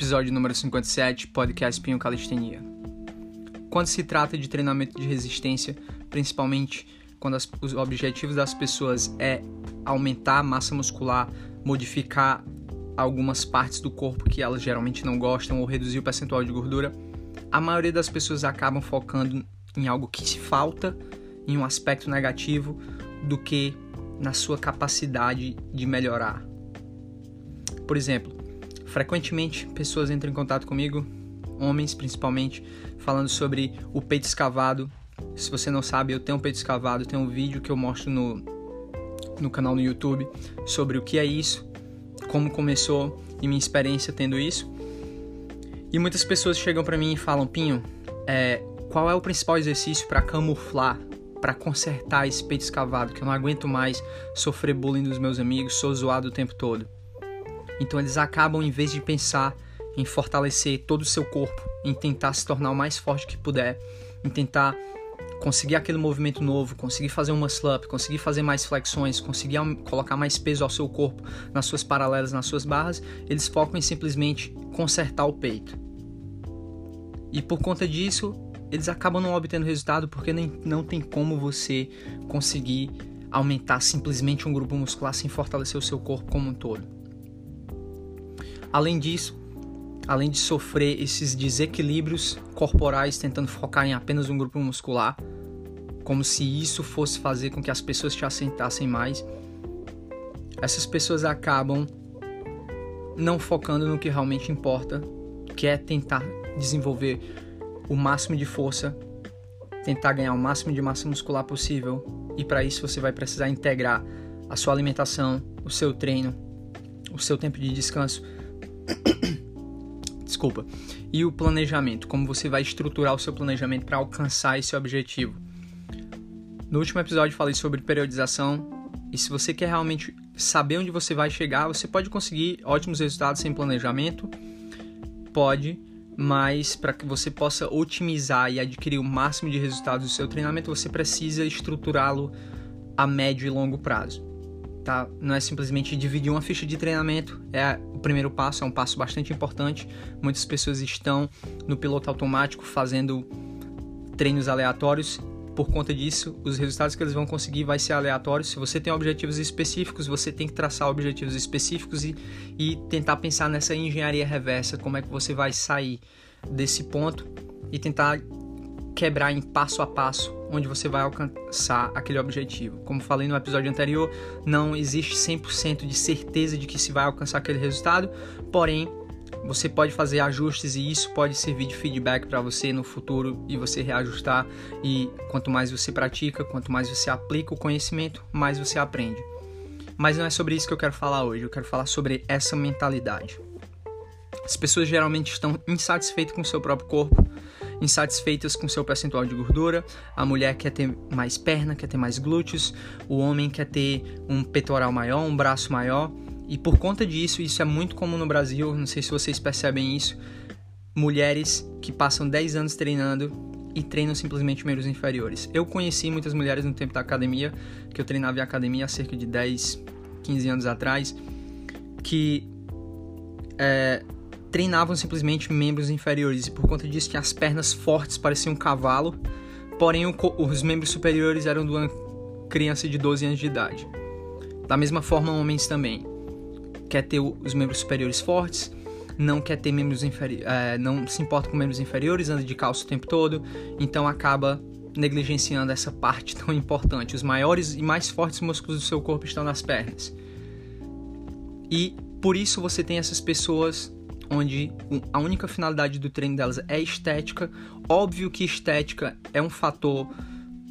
Episódio número 57, Podcast Pinho Calistenia. Quando se trata de treinamento de resistência, principalmente quando as, os objetivos das pessoas é aumentar a massa muscular, modificar algumas partes do corpo que elas geralmente não gostam ou reduzir o percentual de gordura, a maioria das pessoas acabam focando em algo que se falta, em um aspecto negativo, do que na sua capacidade de melhorar. Por exemplo, frequentemente pessoas entram em contato comigo, homens principalmente, falando sobre o peito escavado. Se você não sabe, eu tenho um peito escavado, tem um vídeo que eu mostro no, no canal no YouTube sobre o que é isso, como começou e minha experiência tendo isso. E muitas pessoas chegam para mim e falam: Pinho, é, qual é o principal exercício para camuflar para consertar esse peito escavado, que eu não aguento mais sofrer bullying dos meus amigos, sou zoado o tempo todo. Então eles acabam, em vez de pensar em fortalecer todo o seu corpo, em tentar se tornar o mais forte que puder, em tentar conseguir aquele movimento novo, conseguir fazer um muscle up, conseguir fazer mais flexões, conseguir colocar mais peso ao seu corpo nas suas paralelas, nas suas barras, eles focam em simplesmente consertar o peito. E por conta disso, eles acabam não obtendo resultado porque nem, não tem como você conseguir aumentar simplesmente um grupo muscular sem fortalecer o seu corpo como um todo. Além disso, além de sofrer esses desequilíbrios corporais tentando focar em apenas um grupo muscular, como se isso fosse fazer com que as pessoas te assentassem mais, essas pessoas acabam não focando no que realmente importa, que é tentar desenvolver o máximo de força, tentar ganhar o máximo de massa muscular possível, e para isso você vai precisar integrar a sua alimentação, o seu treino, o seu tempo de descanso. Desculpa. E o planejamento, como você vai estruturar o seu planejamento para alcançar esse objetivo. No último episódio falei sobre periodização, e se você quer realmente saber onde você vai chegar, você pode conseguir ótimos resultados sem planejamento. Pode, mas para que você possa otimizar e adquirir o máximo de resultados do seu treinamento, você precisa estruturá-lo a médio e longo prazo. Tá? Não é simplesmente dividir uma ficha de treinamento, é o primeiro passo, é um passo bastante importante. Muitas pessoas estão no piloto automático fazendo treinos aleatórios por conta disso, os resultados que eles vão conseguir vai ser aleatório. Se você tem objetivos específicos, você tem que traçar objetivos específicos e, e tentar pensar nessa engenharia reversa, como é que você vai sair desse ponto e tentar quebrar em passo a passo onde você vai alcançar aquele objetivo. Como falei no episódio anterior, não existe 100% de certeza de que se vai alcançar aquele resultado, porém você pode fazer ajustes e isso pode servir de feedback para você no futuro e você reajustar. E quanto mais você pratica, quanto mais você aplica o conhecimento, mais você aprende. Mas não é sobre isso que eu quero falar hoje, eu quero falar sobre essa mentalidade. As pessoas geralmente estão insatisfeitas com o seu próprio corpo, insatisfeitas com seu percentual de gordura. A mulher quer ter mais perna, quer ter mais glúteos, o homem quer ter um peitoral maior, um braço maior. E por conta disso, isso é muito comum no Brasil, não sei se vocês percebem isso, mulheres que passam 10 anos treinando e treinam simplesmente membros inferiores. Eu conheci muitas mulheres no tempo da academia, que eu treinava em academia há cerca de 10, 15 anos atrás, que é, treinavam simplesmente membros inferiores e por conta disso tinha as pernas fortes, parecia um cavalo, porém os membros superiores eram de uma criança de 12 anos de idade. Da mesma forma, homens também quer ter os membros superiores fortes, não quer ter membros inferiores, é, não se importa com membros inferiores, anda de calça o tempo todo, então acaba negligenciando essa parte tão importante. Os maiores e mais fortes músculos do seu corpo estão nas pernas. E por isso você tem essas pessoas onde a única finalidade do treino delas é estética. Óbvio que estética é um fator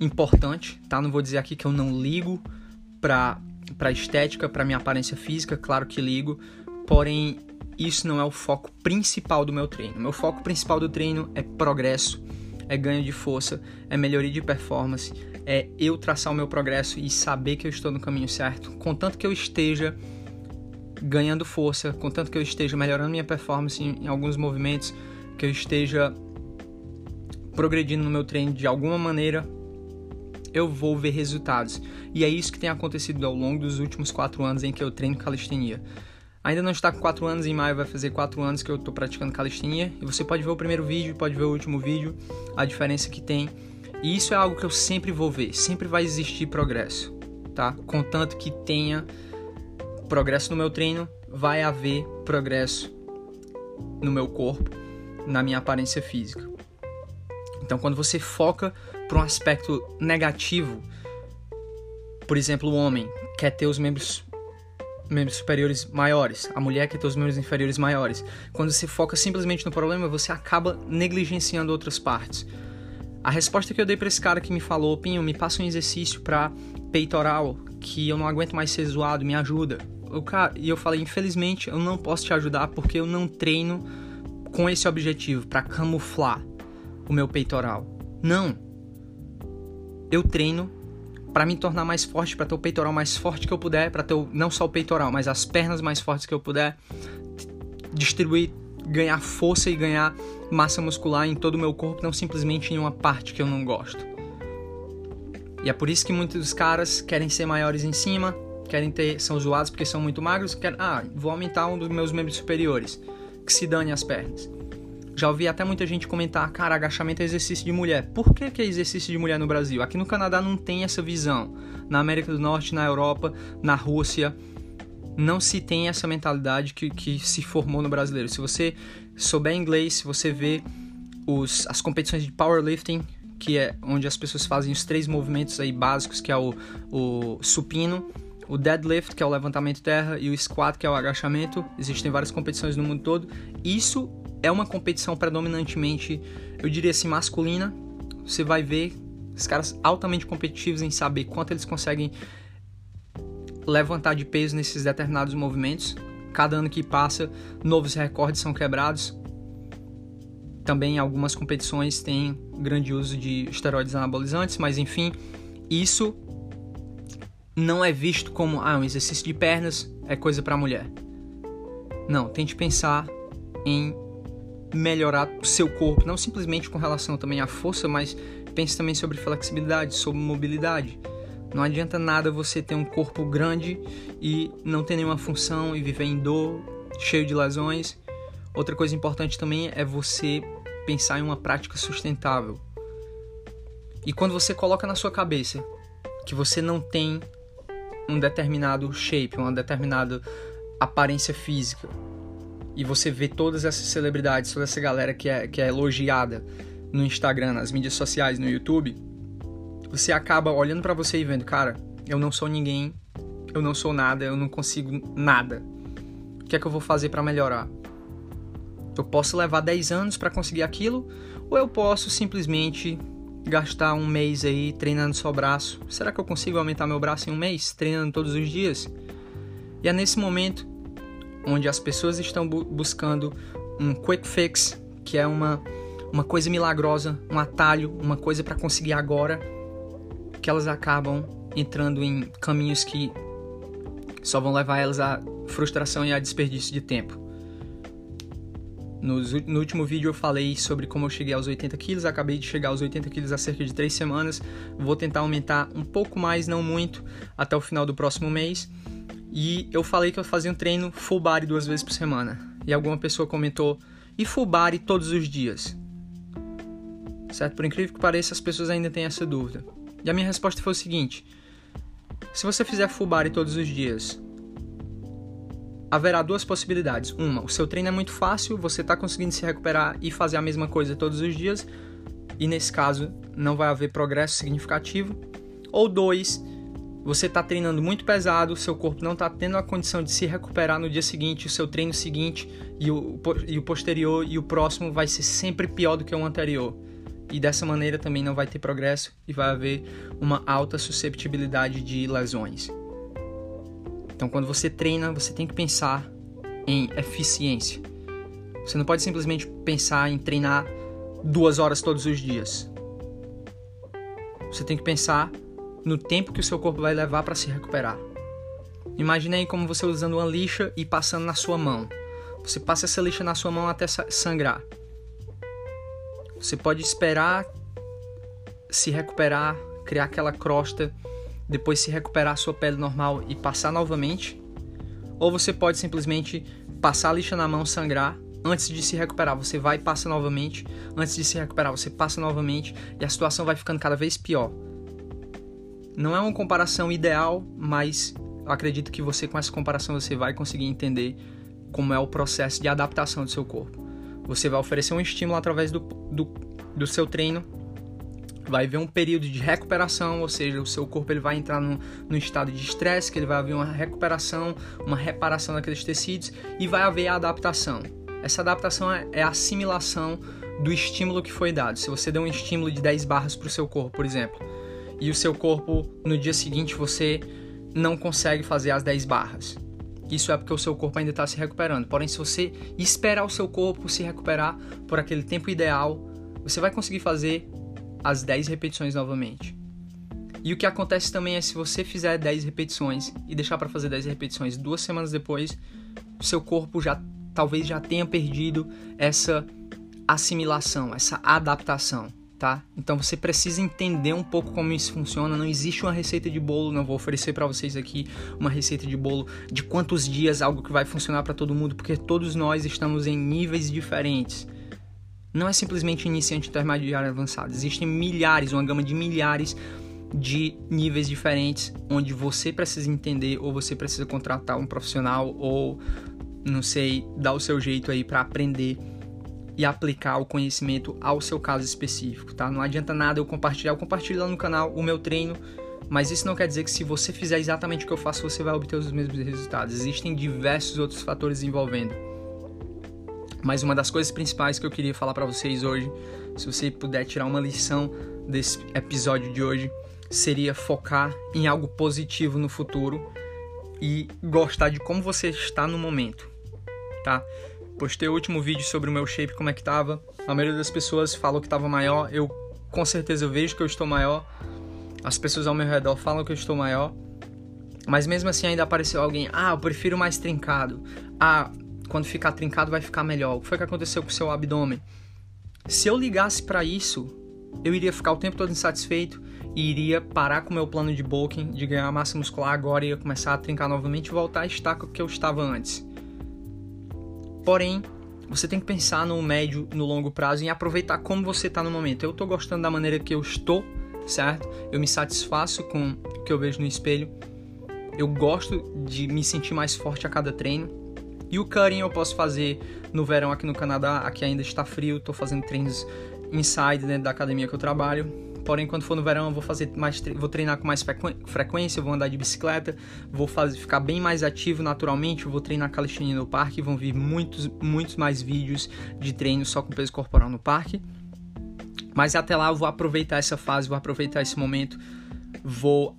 importante, tá? Não vou dizer aqui que eu não ligo para para estética, para minha aparência física, claro que ligo, porém isso não é o foco principal do meu treino. Meu foco principal do treino é progresso, é ganho de força, é melhoria de performance, é eu traçar o meu progresso e saber que eu estou no caminho certo, contanto que eu esteja ganhando força, contanto que eu esteja melhorando minha performance em, em alguns movimentos, que eu esteja progredindo no meu treino de alguma maneira, eu vou ver resultados. E é isso que tem acontecido ao longo dos últimos quatro anos em que eu treino calistenia. ainda não está com 4 anos, em maio vai fazer 4 anos que eu estou praticando calistenia. E você pode ver o primeiro vídeo, pode ver o último vídeo, a diferença que tem. E isso é algo que eu sempre vou ver, sempre vai existir progresso, tá? Contanto que tenha progresso no meu treino, vai haver progresso no meu corpo, na minha aparência física. Então, quando você foca para um aspecto negativo, por exemplo, o homem quer ter os membros membros superiores maiores, a mulher quer ter os membros inferiores maiores. Quando você foca simplesmente no problema, você acaba negligenciando outras partes. A resposta que eu dei para esse cara que me falou, Pinho, me passa um exercício para peitoral que eu não aguento mais ser zoado, me ajuda. O cara, e eu falei, infelizmente, eu não posso te ajudar porque eu não treino com esse objetivo para camuflar o meu peitoral. Não. Eu treino para me tornar mais forte, para ter o peitoral mais forte que eu puder, para ter o, não só o peitoral, mas as pernas mais fortes que eu puder, distribuir, ganhar força e ganhar massa muscular em todo o meu corpo, não simplesmente em uma parte que eu não gosto. E é por isso que muitos caras querem ser maiores em cima, querem ter, são zoados porque são muito magros, querem, ah, vou aumentar um dos meus membros superiores, que se dane as pernas. Já ouvi até muita gente comentar, cara, agachamento é exercício de mulher. Por que, que é exercício de mulher no Brasil? Aqui no Canadá não tem essa visão. Na América do Norte, na Europa, na Rússia, não se tem essa mentalidade que, que se formou no brasileiro. Se você souber inglês, se você vê os, as competições de powerlifting, que é onde as pessoas fazem os três movimentos aí básicos, que é o, o supino, o deadlift, que é o levantamento terra, e o squat, que é o agachamento. Existem várias competições no mundo todo. Isso é uma competição predominantemente, eu diria assim, masculina. Você vai ver os caras altamente competitivos em saber quanto eles conseguem levantar de peso nesses determinados movimentos. Cada ano que passa, novos recordes são quebrados. Também algumas competições têm grande uso de esteroides anabolizantes, mas enfim, isso não é visto como ah, um exercício de pernas é coisa para mulher. Não, tente pensar em melhorar o seu corpo, não simplesmente com relação também à força, mas pense também sobre flexibilidade, sobre mobilidade. Não adianta nada você ter um corpo grande e não ter nenhuma função e viver em dor, cheio de lesões. Outra coisa importante também é você pensar em uma prática sustentável. E quando você coloca na sua cabeça que você não tem um determinado shape, uma determinada aparência física, e você vê todas essas celebridades, toda essa galera que é, que é elogiada no Instagram, nas mídias sociais, no YouTube, você acaba olhando para você e vendo, cara, eu não sou ninguém, eu não sou nada, eu não consigo nada. O que é que eu vou fazer para melhorar? Eu posso levar 10 anos para conseguir aquilo, ou eu posso simplesmente gastar um mês aí treinando só braço. Será que eu consigo aumentar meu braço em um mês, treinando todos os dias? E é nesse momento onde as pessoas estão bu buscando um quick fix, que é uma, uma coisa milagrosa, um atalho, uma coisa para conseguir agora, que elas acabam entrando em caminhos que só vão levar elas à frustração e a desperdício de tempo. No, no, último vídeo eu falei sobre como eu cheguei aos 80 quilos, acabei de chegar aos 80 quilos há cerca de 3 semanas. Vou tentar aumentar um pouco mais, não muito, até o final do próximo mês. E eu falei que eu fazia um treino full body duas vezes por semana. E alguma pessoa comentou: e full body todos os dias? Certo? Por incrível que pareça, as pessoas ainda têm essa dúvida. E a minha resposta foi o seguinte: se você fizer full body todos os dias, haverá duas possibilidades. Uma, o seu treino é muito fácil, você está conseguindo se recuperar e fazer a mesma coisa todos os dias, e nesse caso não vai haver progresso significativo. Ou dois, você está treinando muito pesado, seu corpo não está tendo a condição de se recuperar no dia seguinte, o seu treino seguinte e o, e o posterior e o próximo vai ser sempre pior do que o anterior. E dessa maneira também não vai ter progresso e vai haver uma alta susceptibilidade de lesões. Então, quando você treina, você tem que pensar em eficiência. Você não pode simplesmente pensar em treinar duas horas todos os dias. Você tem que pensar no tempo que o seu corpo vai levar para se recuperar. Imagine aí como você usando uma lixa e passando na sua mão. Você passa essa lixa na sua mão até sangrar. Você pode esperar se recuperar, criar aquela crosta, depois se recuperar sua pele normal e passar novamente. ou você pode simplesmente passar a lixa na mão, sangrar, antes de se recuperar, você vai e passa novamente, antes de se recuperar, você passa novamente e a situação vai ficando cada vez pior. Não é uma comparação ideal, mas acredito que você com essa comparação você vai conseguir entender como é o processo de adaptação do seu corpo. Você vai oferecer um estímulo através do, do, do seu treino, vai haver um período de recuperação, ou seja, o seu corpo ele vai entrar no, no estado de estresse, que ele vai haver uma recuperação, uma reparação daqueles tecidos e vai haver a adaptação. Essa adaptação é, é a assimilação do estímulo que foi dado. Se você deu um estímulo de 10 barras para o seu corpo, por exemplo, e o seu corpo no dia seguinte você não consegue fazer as 10 barras. Isso é porque o seu corpo ainda está se recuperando. Porém, se você esperar o seu corpo se recuperar por aquele tempo ideal, você vai conseguir fazer as 10 repetições novamente. E o que acontece também é se você fizer 10 repetições e deixar para fazer 10 repetições duas semanas depois, seu corpo já talvez já tenha perdido essa assimilação, essa adaptação tá? Então você precisa entender um pouco como isso funciona. Não existe uma receita de bolo, não vou oferecer para vocês aqui uma receita de bolo de quantos dias algo que vai funcionar para todo mundo, porque todos nós estamos em níveis diferentes. Não é simplesmente iniciante, intermediário, avançado. Existem milhares, uma gama de milhares de níveis diferentes onde você precisa entender ou você precisa contratar um profissional ou não sei, dar o seu jeito aí para aprender e aplicar o conhecimento ao seu caso específico, tá? Não adianta nada eu compartilhar, eu compartilho lá no canal o meu treino, mas isso não quer dizer que se você fizer exatamente o que eu faço, você vai obter os mesmos resultados. Existem diversos outros fatores envolvendo. Mas uma das coisas principais que eu queria falar para vocês hoje, se você puder tirar uma lição desse episódio de hoje, seria focar em algo positivo no futuro e gostar de como você está no momento, tá? Postei o último vídeo sobre o meu shape, como é que tava. A maioria das pessoas falou que tava maior. Eu com certeza vejo que eu estou maior. As pessoas ao meu redor falam que eu estou maior. Mas mesmo assim ainda apareceu alguém. Ah, eu prefiro mais trincado. Ah, quando ficar trincado vai ficar melhor. O que foi que aconteceu com o seu abdômen? Se eu ligasse para isso, eu iria ficar o tempo todo insatisfeito e iria parar com o meu plano de bulking, de ganhar massa muscular agora ia começar a trincar novamente e voltar a estar com o que eu estava antes. Porém, você tem que pensar no médio, no longo prazo e aproveitar como você está no momento. Eu estou gostando da maneira que eu estou, certo? Eu me satisfaço com o que eu vejo no espelho. Eu gosto de me sentir mais forte a cada treino. E o cutting eu posso fazer no verão aqui no Canadá, aqui ainda está frio, estou fazendo treinos inside dentro da academia que eu trabalho. Porém, quando for no verão, eu vou fazer mais, vou treinar com mais frequência, vou andar de bicicleta, vou fazer, ficar bem mais ativo naturalmente, vou treinar calistenia no parque, vão vir muitos, muitos mais vídeos de treino só com peso corporal no parque. Mas até lá eu vou aproveitar essa fase, vou aproveitar esse momento, vou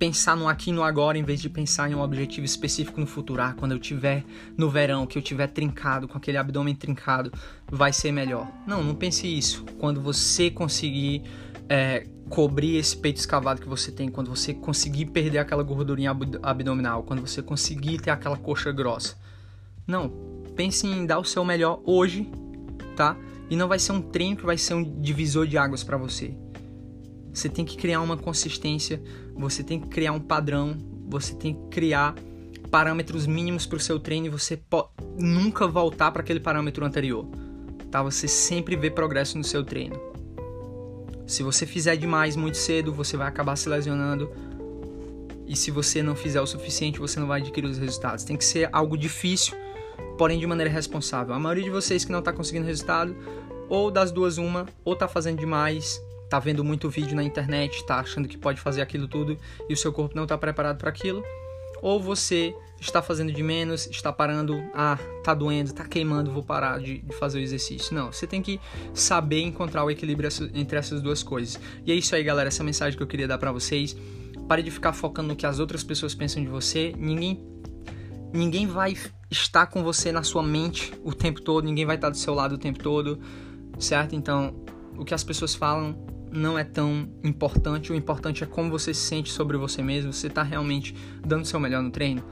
pensar no aqui e no agora em vez de pensar em um objetivo específico no futuro. Ah, quando eu tiver no verão, que eu tiver trincado, com aquele abdômen trincado, vai ser melhor. Não, não pense isso. Quando você conseguir é, cobrir esse peito escavado que você tem, quando você conseguir perder aquela gordurinha abdominal, quando você conseguir ter aquela coxa grossa. Não, pense em dar o seu melhor hoje, tá? E não vai ser um treino que vai ser um divisor de águas para você. Você tem que criar uma consistência, você tem que criar um padrão, você tem que criar parâmetros mínimos para o seu treino e você nunca voltar para aquele parâmetro anterior. Tá? Você sempre vê progresso no seu treino. Se você fizer demais muito cedo, você vai acabar se lesionando. E se você não fizer o suficiente, você não vai adquirir os resultados. Tem que ser algo difícil, porém de maneira responsável. A maioria de vocês que não está conseguindo resultado, ou das duas uma, ou está fazendo demais, tá vendo muito vídeo na internet, tá achando que pode fazer aquilo tudo e o seu corpo não está preparado para aquilo, ou você está fazendo de menos, está parando, ah, tá doendo, tá queimando, vou parar de, de fazer o exercício. Não, você tem que saber encontrar o equilíbrio entre essas duas coisas. E é isso aí, galera, essa mensagem que eu queria dar para vocês. Pare de ficar focando no que as outras pessoas pensam de você. Ninguém ninguém vai estar com você na sua mente o tempo todo, ninguém vai estar do seu lado o tempo todo, certo? Então, o que as pessoas falam não é tão importante. O importante é como você se sente sobre você mesmo. Você está realmente dando seu melhor no treino?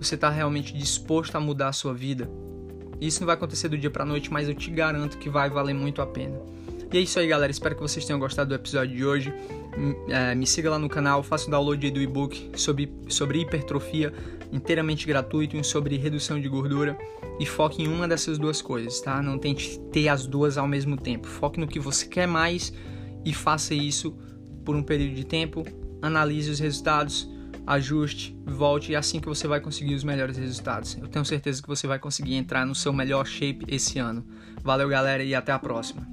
Você está realmente disposto a mudar a sua vida? Isso não vai acontecer do dia para noite, mas eu te garanto que vai valer muito a pena. E é isso aí, galera. Espero que vocês tenham gostado do episódio de hoje. É, me siga lá no canal, faça o download do e-book sobre, sobre hipertrofia, inteiramente gratuito, e sobre redução de gordura. E foque em uma dessas duas coisas, tá? Não tente ter as duas ao mesmo tempo. Foque no que você quer mais e faça isso por um período de tempo. Analise os resultados, ajuste, volte e é assim que você vai conseguir os melhores resultados. Eu tenho certeza que você vai conseguir entrar no seu melhor shape esse ano. Valeu, galera, e até a próxima.